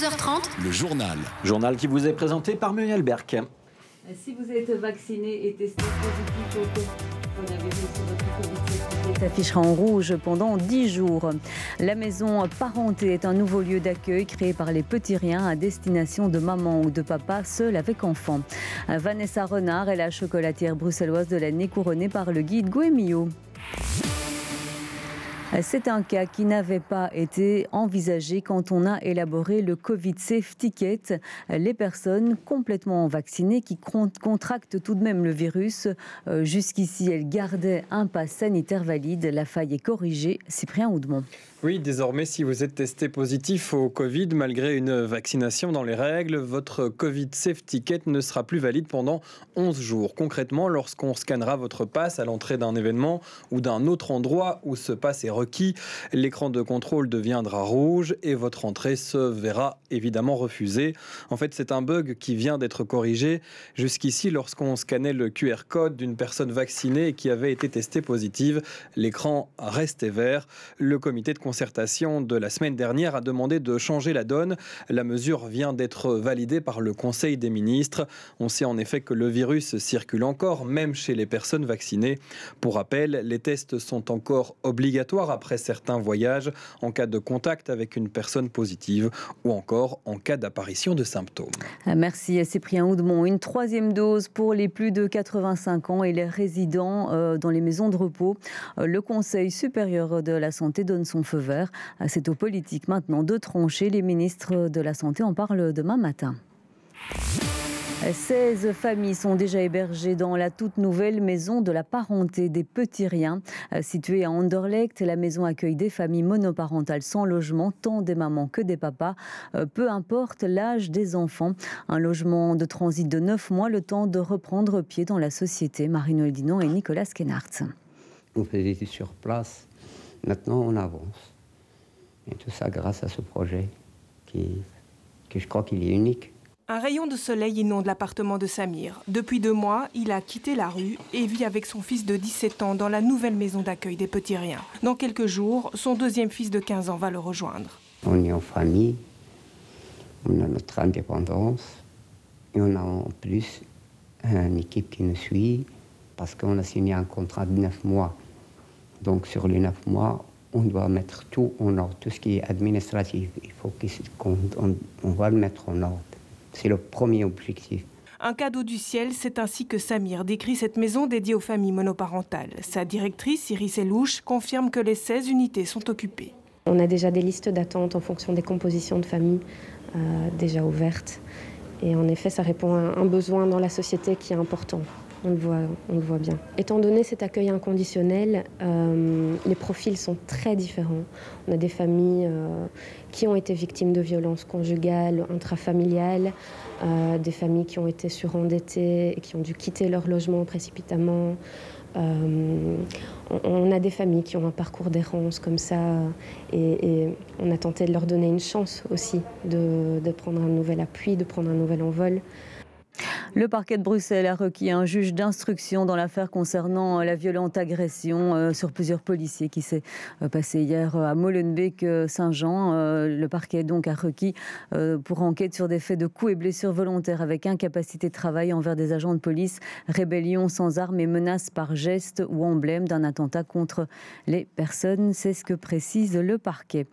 12h30, le journal. Journal qui vous est présenté par Muriel Berck. Si vous êtes vacciné et testé positif au coronavirus, votre Covid s'affichera en rouge pendant 10 jours. La maison Parenté est un nouveau lieu d'accueil créé par les petits riens à destination de maman ou de papa seuls avec enfants. Vanessa Renard est la chocolatière bruxelloise de l'année couronnée par le guide Guémio. C'est un cas qui n'avait pas été envisagé quand on a élaboré le Covid Safe Ticket. Les personnes complètement vaccinées qui contractent tout de même le virus. Euh, jusqu'ici, elles gardaient un pass sanitaire valide. La faille est corrigée. Cyprien Oudemont. Oui, désormais, si vous êtes testé positif au Covid malgré une vaccination dans les règles, votre Covid Safe Ticket ne sera plus valide pendant 11 jours. Concrètement, lorsqu'on scannera votre passe à l'entrée d'un événement ou d'un autre endroit où ce passe est l'écran de contrôle deviendra rouge et votre entrée se verra évidemment refusée. En fait, c'est un bug qui vient d'être corrigé. Jusqu'ici, lorsqu'on scannait le QR code d'une personne vaccinée qui avait été testée positive, l'écran restait vert. Le comité de concertation de la semaine dernière a demandé de changer la donne. La mesure vient d'être validée par le Conseil des ministres. On sait en effet que le virus circule encore, même chez les personnes vaccinées. Pour rappel, les tests sont encore obligatoires après certains voyages en cas de contact avec une personne positive ou encore en cas d'apparition de symptômes. Merci Cyprien Oudemont. Une troisième dose pour les plus de 85 ans et les résidents euh, dans les maisons de repos. Euh, le Conseil supérieur de la santé donne son feu vert. C'est aux politiques maintenant de trancher. Les ministres de la Santé en parlent demain matin. 16 familles sont déjà hébergées dans la toute nouvelle maison de la parenté des petits riens. Située à Anderlecht, la maison accueille des familles monoparentales sans logement, tant des mamans que des papas, peu importe l'âge des enfants. Un logement de transit de 9 mois, le temps de reprendre pied dans la société. Marine Dinon et Nicolas Kenhardt. On faisait sur place, maintenant on avance. Et tout ça grâce à ce projet qui, que je crois qu'il est unique. Un rayon de soleil inonde l'appartement de Samir. Depuis deux mois, il a quitté la rue et vit avec son fils de 17 ans dans la nouvelle maison d'accueil des Petits Riens. Dans quelques jours, son deuxième fils de 15 ans va le rejoindre. On est en famille, on a notre indépendance et on a en plus une équipe qui nous suit parce qu'on a signé un contrat de 9 mois. Donc sur les 9 mois, on doit mettre tout en ordre, tout ce qui est administratif. Il faut qu'on on, va le mettre en ordre. C'est le premier objectif. Un cadeau du ciel, c'est ainsi que Samir décrit cette maison dédiée aux familles monoparentales. Sa directrice, Iris Elouche, confirme que les 16 unités sont occupées. On a déjà des listes d'attente en fonction des compositions de familles euh, déjà ouvertes. Et en effet, ça répond à un besoin dans la société qui est important on le voit, on le voit bien. Étant donné cet accueil inconditionnel, euh, les profils sont très différents. On a des familles euh, qui ont été victimes de violences conjugales, intrafamiliales, euh, des familles qui ont été surendettées et qui ont dû quitter leur logement précipitamment. on a des familles qui ont un parcours d'errance comme ça et, on a tenté de leur donner une chance aussi de prendre un nouvel appui, de prendre un nouvel envol. Le parquet de Bruxelles a requis un juge d'instruction dans l'affaire concernant la violente agression euh, sur plusieurs policiers qui s'est euh, passée hier à Molenbeek-Saint-Jean. Euh, le parquet donc a requis pour enquête sur des faits de coups et blessures volontaires avec incapacité de travail envers des agents de police, rébellion sans armes et menaces par geste ou emblème d'un attentat contre les personnes. C'est ce que précise le parquet.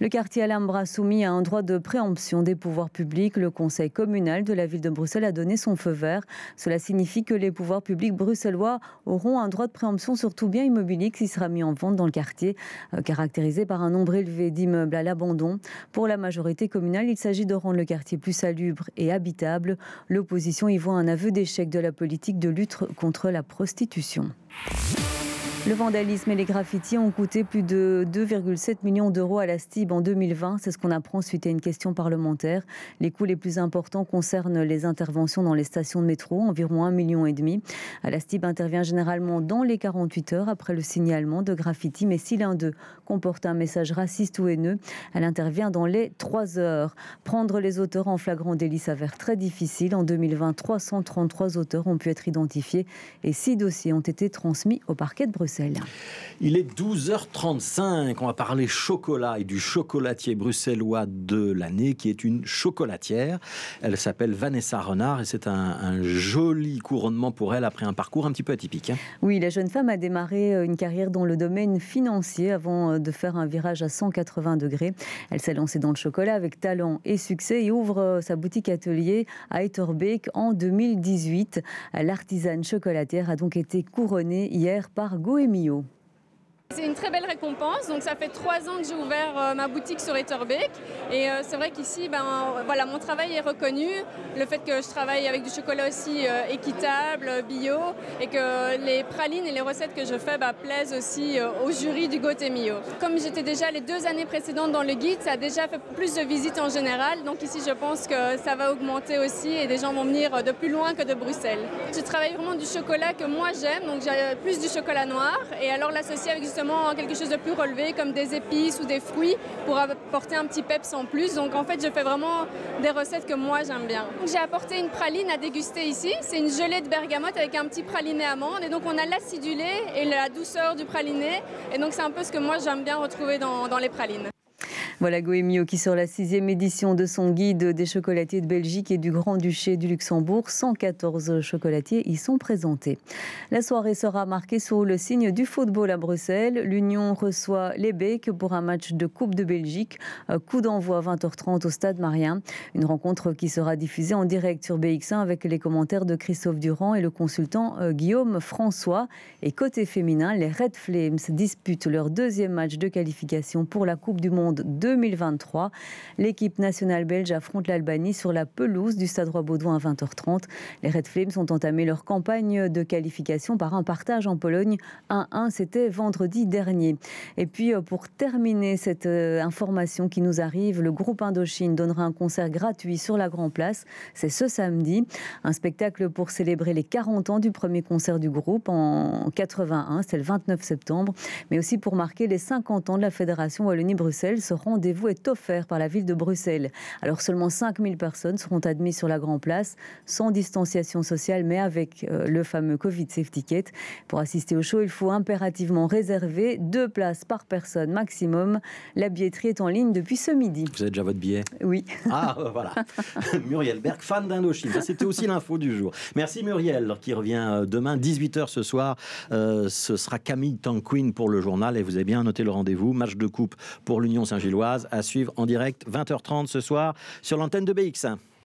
Le quartier Alhambra soumis à un droit de préemption des pouvoirs publics. Le conseil communal de la ville de Bruxelles a donné son Cela signifie que les pouvoirs publics bruxellois auront un droit de préemption sur tout bien immobilier qui sera mis en vente dans le quartier, euh, caractérisé par un nombre élevé d'immeubles à l'abandon. Pour la majorité communale, il s'agit de rendre le quartier plus salubre et habitable. L'opposition y voit un aveu d'échec de la politique de lutte contre la prostitution. Le vandalisme et les graffitis ont coûté plus de 2,7 millions d'euros à la STIB en 2020. C'est ce qu'on apprend suite à une question parlementaire. Les coûts les plus importants concernent les interventions dans les stations de métro, environ 1,5 million. La STIB intervient généralement dans les 48 heures après le signalement de graffitis, mais si l'un d'eux comporte un message raciste ou haineux, elle intervient dans les 3 heures. Prendre les auteurs en flagrant délit s'avère très difficile. En 2020, 333 auteurs ont pu être identifiés et 6 dossiers ont été transmis au parquet de Bruxelles. Bruxelles. Il est 12h35. On va parler chocolat et du chocolatier bruxellois de l'année, qui est une chocolatière. Elle s'appelle Vanessa Renard et c'est un, joli couronnement pour elle après un parcours un petit peu atypique. Hein. Oui, la jeune femme a démarré euh, une carrière dans le domaine financier avant euh, de faire un virage à 180 degrés. Elle s'est lancée dans le chocolat avec talent et succès et ouvre euh, sa boutique atelier à Etterbeek en 2018. L'artisane chocolatière a donc été couronnée hier par Goemio. C'est une très belle récompense. Donc ça fait trois ans que j'ai ouvert euh, ma boutique sur Etterbeek. Et euh, c'est vrai qu'ici, ben, voilà, mon travail est reconnu. Le fait que je travaille avec du chocolat aussi euh, équitable, bio, et que les pralines et les recettes que je fais ben, plaisent aussi au jury du Gotemio. Comme j'étais déjà les deux années précédentes dans le guide, ça a déjà fait plus de visites en général. Donc ici, je pense que ça va augmenter aussi et des gens vont venir de plus loin que de Bruxelles. Je travaille vraiment du chocolat que moi j'aime, donc j'ai plus du chocolat noir. Et alors l'associer avec justement quelque chose de plus relevé comme des épices ou des fruits pour apporter un petit peps en plus. Donc en fait, je fais vraiment des recettes que moi j'aime bien. J'ai apporté une praline à déguster ici. C'est une gelée de bergamote avec un petit praliné amande. Et donc on a l'acidulé et la douceur du praliné. Et donc c'est un peu ce que moi j'aime bien retrouver dans, dans les pralines. Voilà Goemio qui sort la sixième édition de son guide des chocolatiers de Belgique et du Grand-Duché du Luxembourg. 114 chocolatiers y sont présentés. La soirée sera marquée sous le signe du football à Bruxelles. L'Union reçoit les Becs pour un match de Coupe de Belgique. Coup d'envoi 20h30 au Stade Marien. Une rencontre qui sera diffusée en direct sur BX1 avec les commentaires de Christophe Durand et le consultant euh, Guillaume François. Et côté féminin, les Red Flames disputent leur deuxième match de qualification pour la Coupe du Monde 2023. L'équipe nationale belge affronte l'Albanie sur la pelouse du Stade Roi-Baudouin à 20h30. Les Red Flames ont entamé leur campagne de qualification par un partage en Pologne 1-1. C'était vendredi dernier. Et puis, euh, pour terminer cette euh, information qui nous arrive, le groupe Indochine donnera un concert gratuit sur la Grand Place. C'est ce samedi. Un spectacle pour célébrer les 40 ans du premier concert du groupe en 81. C'est le 29 septembre. Mais aussi pour marquer les 50 ans de la Fédération Wallonie-Bruxelles. seront rendez-vous est offert par la ville de Bruxelles. Alors seulement 5000 personnes seront admises sur la Grand Place, sans distanciation sociale, mais avec euh, le fameux Covid Safety Ticket. Pour assister au show, il faut impérativement réserver deux places par personne maximum. La billetterie est en ligne depuis ce midi. Vous avez déjà votre billet? Oui. Ah, euh, voilà. Muriel Berg, fan d'Indochine. C'était aussi l'info du jour. Merci Muriel, qui revient euh, demain, 18h ce soir. ce sera Camille Tanquin pour le journal. Et vous avez bien noté le rendez-vous. Match de coupe pour l'Union Saint-Gilloise à suivre en direct 20h30 ce soir sur l'antenne de BX1.